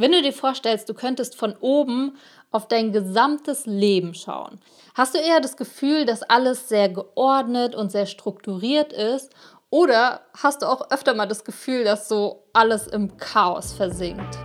Wenn du dir vorstellst, du könntest von oben auf dein gesamtes Leben schauen, hast du eher das Gefühl, dass alles sehr geordnet und sehr strukturiert ist? Oder hast du auch öfter mal das Gefühl, dass so alles im Chaos versinkt?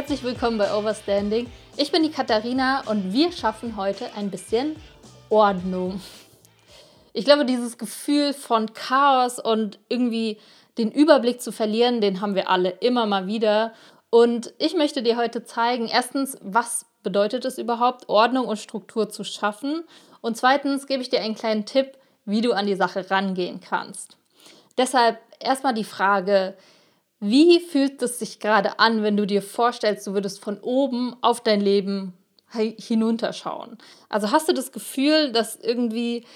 Herzlich willkommen bei Overstanding. Ich bin die Katharina und wir schaffen heute ein bisschen Ordnung. Ich glaube, dieses Gefühl von Chaos und irgendwie den Überblick zu verlieren, den haben wir alle immer mal wieder. Und ich möchte dir heute zeigen, erstens, was bedeutet es überhaupt, Ordnung und Struktur zu schaffen? Und zweitens gebe ich dir einen kleinen Tipp, wie du an die Sache rangehen kannst. Deshalb erstmal die Frage, wie fühlt es sich gerade an, wenn du dir vorstellst, du würdest von oben auf dein Leben hinunterschauen? Also hast du das Gefühl, dass irgendwie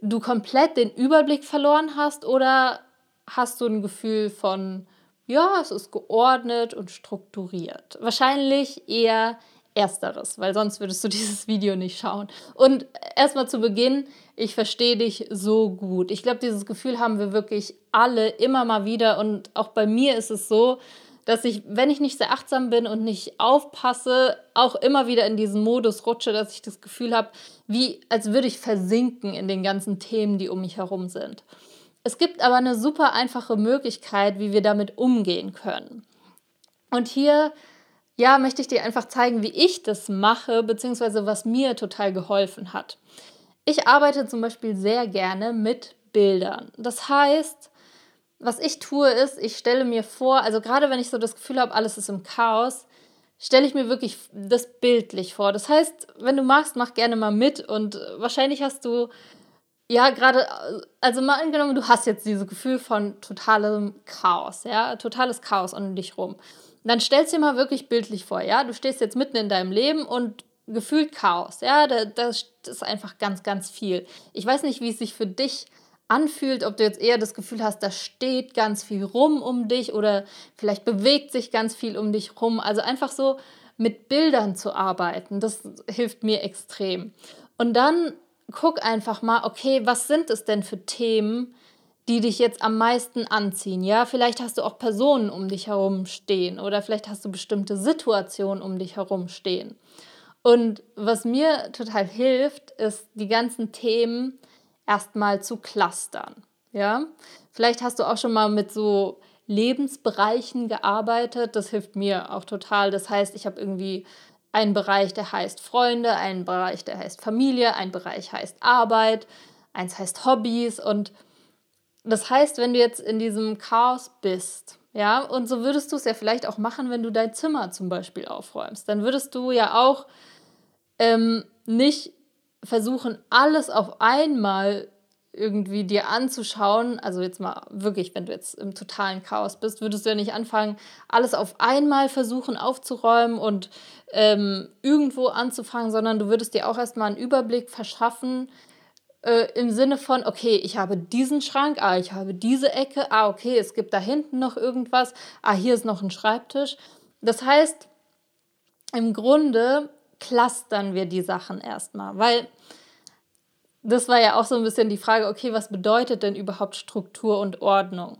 du komplett den Überblick verloren hast oder hast du ein Gefühl von, ja, es ist geordnet und strukturiert? Wahrscheinlich eher Ersteres, weil sonst würdest du dieses Video nicht schauen. Und erstmal zu Beginn, ich verstehe dich so gut. Ich glaube, dieses Gefühl haben wir wirklich alle immer mal wieder. Und auch bei mir ist es so, dass ich, wenn ich nicht sehr achtsam bin und nicht aufpasse, auch immer wieder in diesen Modus rutsche, dass ich das Gefühl habe, wie als würde ich versinken in den ganzen Themen, die um mich herum sind. Es gibt aber eine super einfache Möglichkeit, wie wir damit umgehen können. Und hier ja, möchte ich dir einfach zeigen, wie ich das mache, beziehungsweise was mir total geholfen hat. Ich arbeite zum Beispiel sehr gerne mit Bildern. Das heißt, was ich tue, ist, ich stelle mir vor, also gerade wenn ich so das Gefühl habe, alles ist im Chaos, stelle ich mir wirklich das bildlich vor. Das heißt, wenn du magst, mach gerne mal mit und wahrscheinlich hast du ja gerade, also mal angenommen, du hast jetzt dieses Gefühl von totalem Chaos, ja, totales Chaos um dich rum dann stellst dir mal wirklich bildlich vor, ja, du stehst jetzt mitten in deinem Leben und gefühlt Chaos, ja, das, ist einfach ganz, ganz viel. Ich weiß nicht, wie es sich für dich anfühlt, ob du jetzt eher das Gefühl hast, da steht ganz viel rum um dich oder vielleicht bewegt sich ganz viel um dich rum. Also einfach so mit Bildern zu arbeiten, das hilft mir extrem. Und dann guck einfach mal, okay, was sind es denn für Themen, die dich jetzt am meisten anziehen. Ja, vielleicht hast du auch Personen um dich herum stehen oder vielleicht hast du bestimmte Situationen um dich herum stehen. Und was mir total hilft, ist die ganzen Themen erstmal zu clustern. Ja, vielleicht hast du auch schon mal mit so Lebensbereichen gearbeitet. Das hilft mir auch total. Das heißt, ich habe irgendwie einen Bereich, der heißt Freunde, einen Bereich, der heißt Familie, ein Bereich heißt Arbeit, eins heißt Hobbys und das heißt, wenn du jetzt in diesem Chaos bist, ja, und so würdest du es ja vielleicht auch machen, wenn du dein Zimmer zum Beispiel aufräumst, dann würdest du ja auch ähm, nicht versuchen, alles auf einmal irgendwie dir anzuschauen, also jetzt mal wirklich, wenn du jetzt im totalen Chaos bist, würdest du ja nicht anfangen, alles auf einmal versuchen aufzuräumen und ähm, irgendwo anzufangen, sondern du würdest dir auch erstmal einen Überblick verschaffen, äh, im Sinne von, okay, ich habe diesen Schrank, ah, ich habe diese Ecke, ah, okay, es gibt da hinten noch irgendwas, ah, hier ist noch ein Schreibtisch. Das heißt, im Grunde clustern wir die Sachen erstmal, weil das war ja auch so ein bisschen die Frage, okay, was bedeutet denn überhaupt Struktur und Ordnung?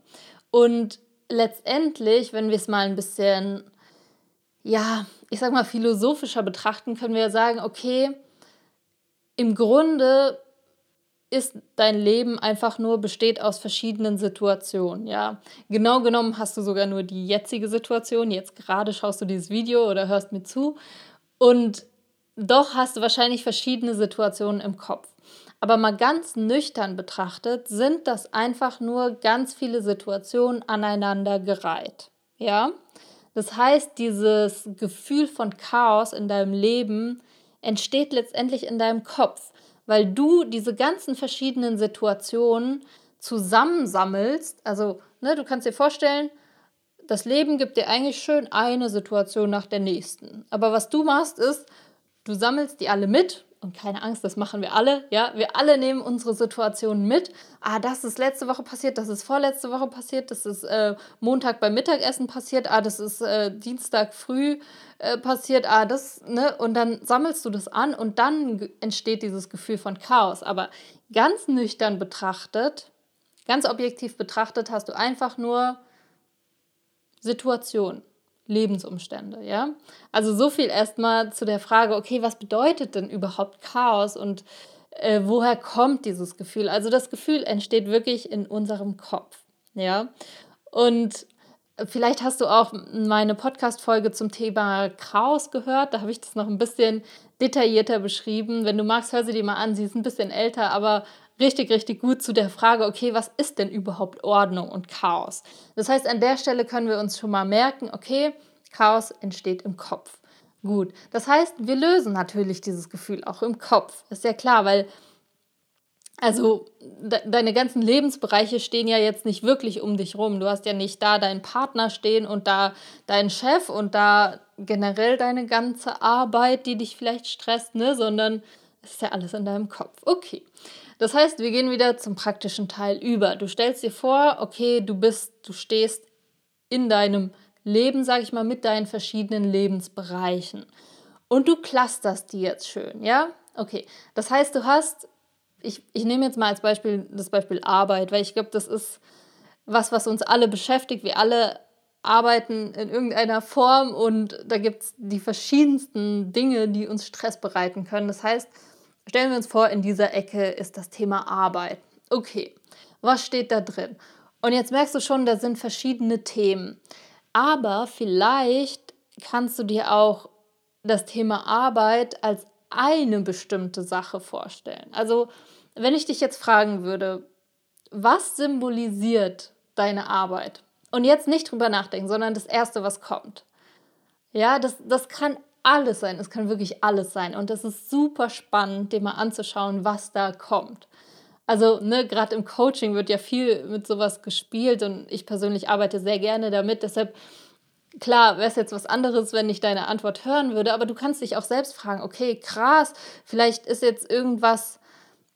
Und letztendlich, wenn wir es mal ein bisschen, ja, ich sag mal, philosophischer betrachten, können wir ja sagen, okay, im Grunde ist dein Leben einfach nur besteht aus verschiedenen Situationen, ja. Genau genommen hast du sogar nur die jetzige Situation, jetzt gerade schaust du dieses Video oder hörst mir zu und doch hast du wahrscheinlich verschiedene Situationen im Kopf. Aber mal ganz nüchtern betrachtet, sind das einfach nur ganz viele Situationen aneinander gereiht, ja? Das heißt, dieses Gefühl von Chaos in deinem Leben entsteht letztendlich in deinem Kopf weil du diese ganzen verschiedenen Situationen zusammensammelst. Also, ne, du kannst dir vorstellen, das Leben gibt dir eigentlich schön eine Situation nach der nächsten. Aber was du machst, ist, du sammelst die alle mit und keine Angst, das machen wir alle, ja, wir alle nehmen unsere Situation mit. Ah, das ist letzte Woche passiert, das ist vorletzte Woche passiert, das ist äh, Montag beim Mittagessen passiert, ah, das ist äh, Dienstag früh äh, passiert, ah, das, ne, und dann sammelst du das an und dann entsteht dieses Gefühl von Chaos. Aber ganz nüchtern betrachtet, ganz objektiv betrachtet, hast du einfach nur Situation. Lebensumstände, ja? Also so viel erstmal zu der Frage, okay, was bedeutet denn überhaupt Chaos und äh, woher kommt dieses Gefühl? Also das Gefühl entsteht wirklich in unserem Kopf, ja? Und vielleicht hast du auch meine Podcast-Folge zum Thema Chaos gehört, da habe ich das noch ein bisschen detaillierter beschrieben. Wenn du magst, hör sie dir mal an, sie ist ein bisschen älter, aber richtig, richtig gut zu der Frage, okay, was ist denn überhaupt Ordnung und Chaos? Das heißt, an der Stelle können wir uns schon mal merken, okay, Chaos entsteht im Kopf. Gut, das heißt, wir lösen natürlich dieses Gefühl auch im Kopf. Ist ja klar, weil also de deine ganzen Lebensbereiche stehen ja jetzt nicht wirklich um dich rum. Du hast ja nicht da deinen Partner stehen und da deinen Chef und da generell deine ganze Arbeit, die dich vielleicht stresst, ne, sondern es ist ja alles in deinem Kopf. Okay. Das heißt, wir gehen wieder zum praktischen Teil über. Du stellst dir vor, okay, du bist, du stehst in deinem Leben, sage ich mal, mit deinen verschiedenen Lebensbereichen. Und du clusterst die jetzt schön, ja? Okay. Das heißt, du hast, ich, ich nehme jetzt mal als Beispiel das Beispiel Arbeit, weil ich glaube, das ist was, was uns alle beschäftigt. Wir alle arbeiten in irgendeiner Form und da gibt es die verschiedensten Dinge, die uns Stress bereiten können. Das heißt, Stellen wir uns vor, in dieser Ecke ist das Thema Arbeit. Okay, was steht da drin? Und jetzt merkst du schon, da sind verschiedene Themen. Aber vielleicht kannst du dir auch das Thema Arbeit als eine bestimmte Sache vorstellen. Also, wenn ich dich jetzt fragen würde, was symbolisiert deine Arbeit? Und jetzt nicht drüber nachdenken, sondern das Erste, was kommt. Ja, das, das kann alles sein. Es kann wirklich alles sein. Und das ist super spannend, dir mal anzuschauen, was da kommt. Also, ne, gerade im Coaching wird ja viel mit sowas gespielt und ich persönlich arbeite sehr gerne damit. Deshalb, klar, wäre es jetzt was anderes, wenn ich deine Antwort hören würde, aber du kannst dich auch selbst fragen, okay, krass, vielleicht ist jetzt irgendwas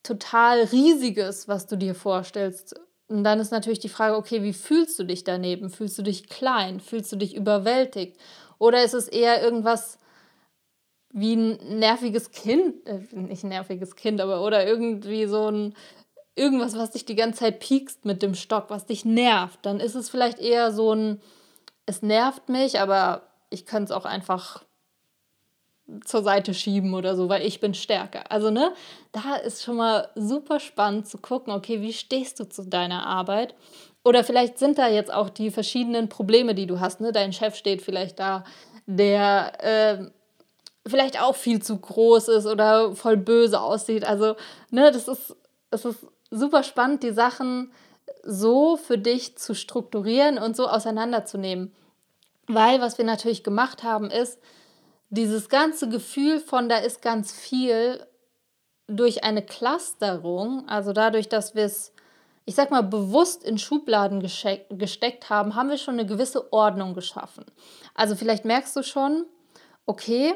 total Riesiges, was du dir vorstellst. Und dann ist natürlich die Frage, okay, wie fühlst du dich daneben? Fühlst du dich klein? Fühlst du dich überwältigt? Oder ist es eher irgendwas wie ein nerviges Kind, äh, nicht nerviges Kind, aber oder irgendwie so ein irgendwas, was dich die ganze Zeit piekst mit dem Stock, was dich nervt, dann ist es vielleicht eher so ein, es nervt mich, aber ich könnte es auch einfach zur Seite schieben oder so, weil ich bin stärker. Also, ne, da ist schon mal super spannend zu gucken, okay, wie stehst du zu deiner Arbeit? Oder vielleicht sind da jetzt auch die verschiedenen Probleme, die du hast. Ne? Dein Chef steht vielleicht da, der äh, vielleicht auch viel zu groß ist oder voll böse aussieht. Also, ne, das ist, es ist super spannend, die Sachen so für dich zu strukturieren und so auseinanderzunehmen. Weil was wir natürlich gemacht haben, ist, dieses ganze Gefühl von da ist ganz viel durch eine Clusterung, also dadurch, dass wir es, ich sag mal, bewusst in Schubladen gesteckt haben, haben wir schon eine gewisse Ordnung geschaffen. Also vielleicht merkst du schon, okay,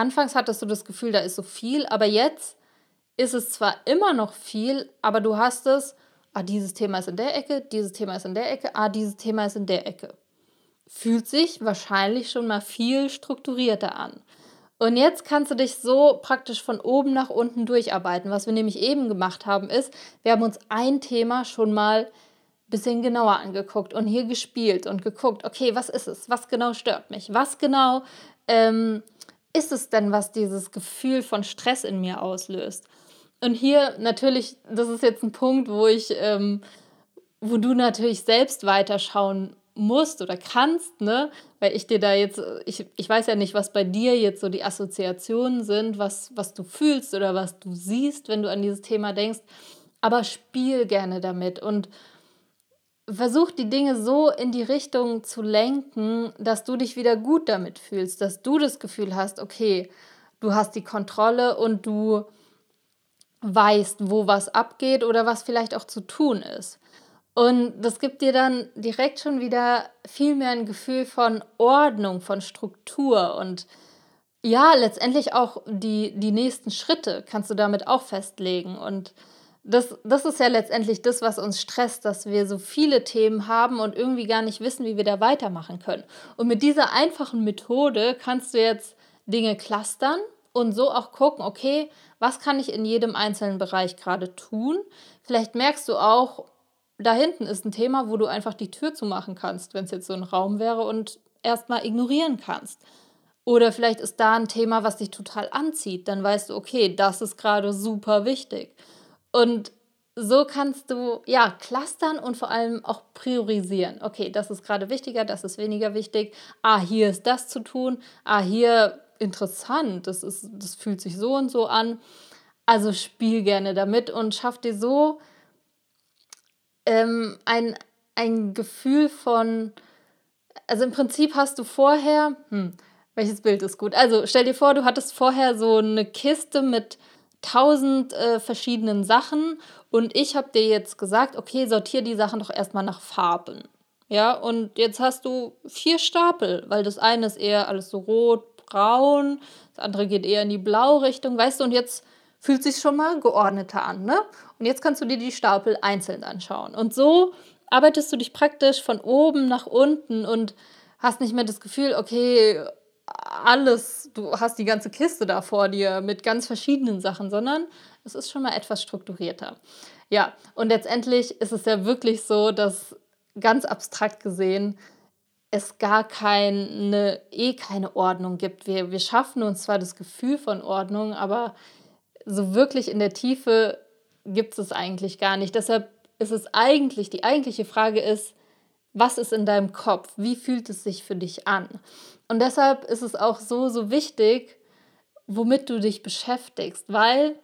anfangs hattest du das Gefühl, da ist so viel, aber jetzt ist es zwar immer noch viel, aber du hast es, ah, dieses Thema ist in der Ecke, dieses Thema ist in der Ecke, ah, dieses Thema ist in der Ecke. Fühlt sich wahrscheinlich schon mal viel strukturierter an. Und jetzt kannst du dich so praktisch von oben nach unten durcharbeiten. Was wir nämlich eben gemacht haben, ist, wir haben uns ein Thema schon mal ein bisschen genauer angeguckt und hier gespielt und geguckt, okay, was ist es? Was genau stört mich? Was genau ähm, ist es denn, was dieses Gefühl von Stress in mir auslöst? Und hier natürlich, das ist jetzt ein Punkt, wo ich, ähm, wo du natürlich selbst weiterschauen musst oder kannst, ne? Weil ich dir da jetzt, ich, ich weiß ja nicht, was bei dir jetzt so die Assoziationen sind, was, was du fühlst oder was du siehst, wenn du an dieses Thema denkst. Aber spiel gerne damit und versuch die Dinge so in die Richtung zu lenken, dass du dich wieder gut damit fühlst, dass du das Gefühl hast, okay, du hast die Kontrolle und du weißt, wo was abgeht oder was vielleicht auch zu tun ist. Und das gibt dir dann direkt schon wieder viel mehr ein Gefühl von Ordnung, von Struktur und ja, letztendlich auch die, die nächsten Schritte kannst du damit auch festlegen. Und das, das ist ja letztendlich das, was uns stresst, dass wir so viele Themen haben und irgendwie gar nicht wissen, wie wir da weitermachen können. Und mit dieser einfachen Methode kannst du jetzt Dinge clustern und so auch gucken, okay, was kann ich in jedem einzelnen Bereich gerade tun? Vielleicht merkst du auch, da hinten ist ein Thema, wo du einfach die Tür zumachen kannst, wenn es jetzt so ein Raum wäre und erstmal ignorieren kannst. Oder vielleicht ist da ein Thema, was dich total anzieht. Dann weißt du, okay, das ist gerade super wichtig. Und so kannst du ja clustern und vor allem auch priorisieren. Okay, das ist gerade wichtiger, das ist weniger wichtig. Ah, hier ist das zu tun. Ah, hier interessant. Das, ist, das fühlt sich so und so an. Also spiel gerne damit und schaff dir so ähm, ein, ein Gefühl von, also im Prinzip hast du vorher, hm, welches Bild ist gut? Also stell dir vor, du hattest vorher so eine Kiste mit tausend äh, verschiedenen Sachen und ich habe dir jetzt gesagt, okay, sortiere die Sachen doch erstmal nach Farben. Ja, und jetzt hast du vier Stapel, weil das eine ist eher alles so rot, braun, das andere geht eher in die Blau-Richtung, weißt du, und jetzt fühlt sich schon mal geordneter an, ne? Und jetzt kannst du dir die Stapel einzeln anschauen. Und so arbeitest du dich praktisch von oben nach unten und hast nicht mehr das Gefühl, okay, alles, du hast die ganze Kiste da vor dir mit ganz verschiedenen Sachen, sondern es ist schon mal etwas strukturierter. Ja, und letztendlich ist es ja wirklich so, dass ganz abstrakt gesehen es gar keine, eh keine Ordnung gibt. Wir, wir schaffen uns zwar das Gefühl von Ordnung, aber so wirklich in der Tiefe gibt es eigentlich gar nicht. Deshalb ist es eigentlich, die eigentliche Frage ist, was ist in deinem Kopf? Wie fühlt es sich für dich an? Und deshalb ist es auch so, so wichtig, womit du dich beschäftigst, weil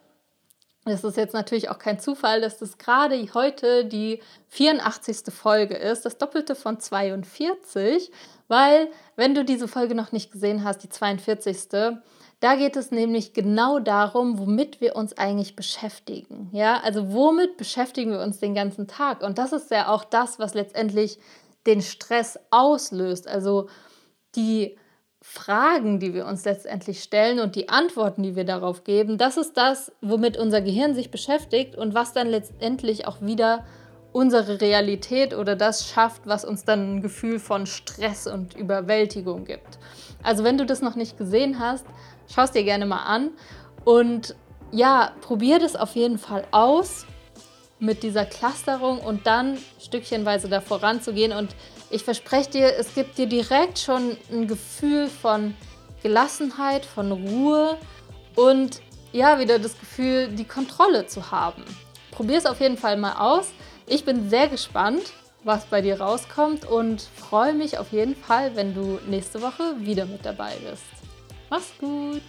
es ist jetzt natürlich auch kein Zufall, dass das gerade heute die 84. Folge ist, das Doppelte von 42, weil wenn du diese Folge noch nicht gesehen hast, die 42. Da geht es nämlich genau darum, womit wir uns eigentlich beschäftigen. Ja, also womit beschäftigen wir uns den ganzen Tag? Und das ist ja auch das, was letztendlich den Stress auslöst. Also die Fragen, die wir uns letztendlich stellen und die Antworten, die wir darauf geben, das ist das, womit unser Gehirn sich beschäftigt und was dann letztendlich auch wieder unsere Realität oder das schafft, was uns dann ein Gefühl von Stress und Überwältigung gibt. Also wenn du das noch nicht gesehen hast, schau es dir gerne mal an und ja, probier das auf jeden Fall aus mit dieser Clusterung und dann stückchenweise da voranzugehen und ich verspreche dir, es gibt dir direkt schon ein Gefühl von Gelassenheit, von Ruhe und ja, wieder das Gefühl, die Kontrolle zu haben. Probier es auf jeden Fall mal aus. Ich bin sehr gespannt, was bei dir rauskommt und freue mich auf jeden Fall, wenn du nächste Woche wieder mit dabei bist. Mach's gut!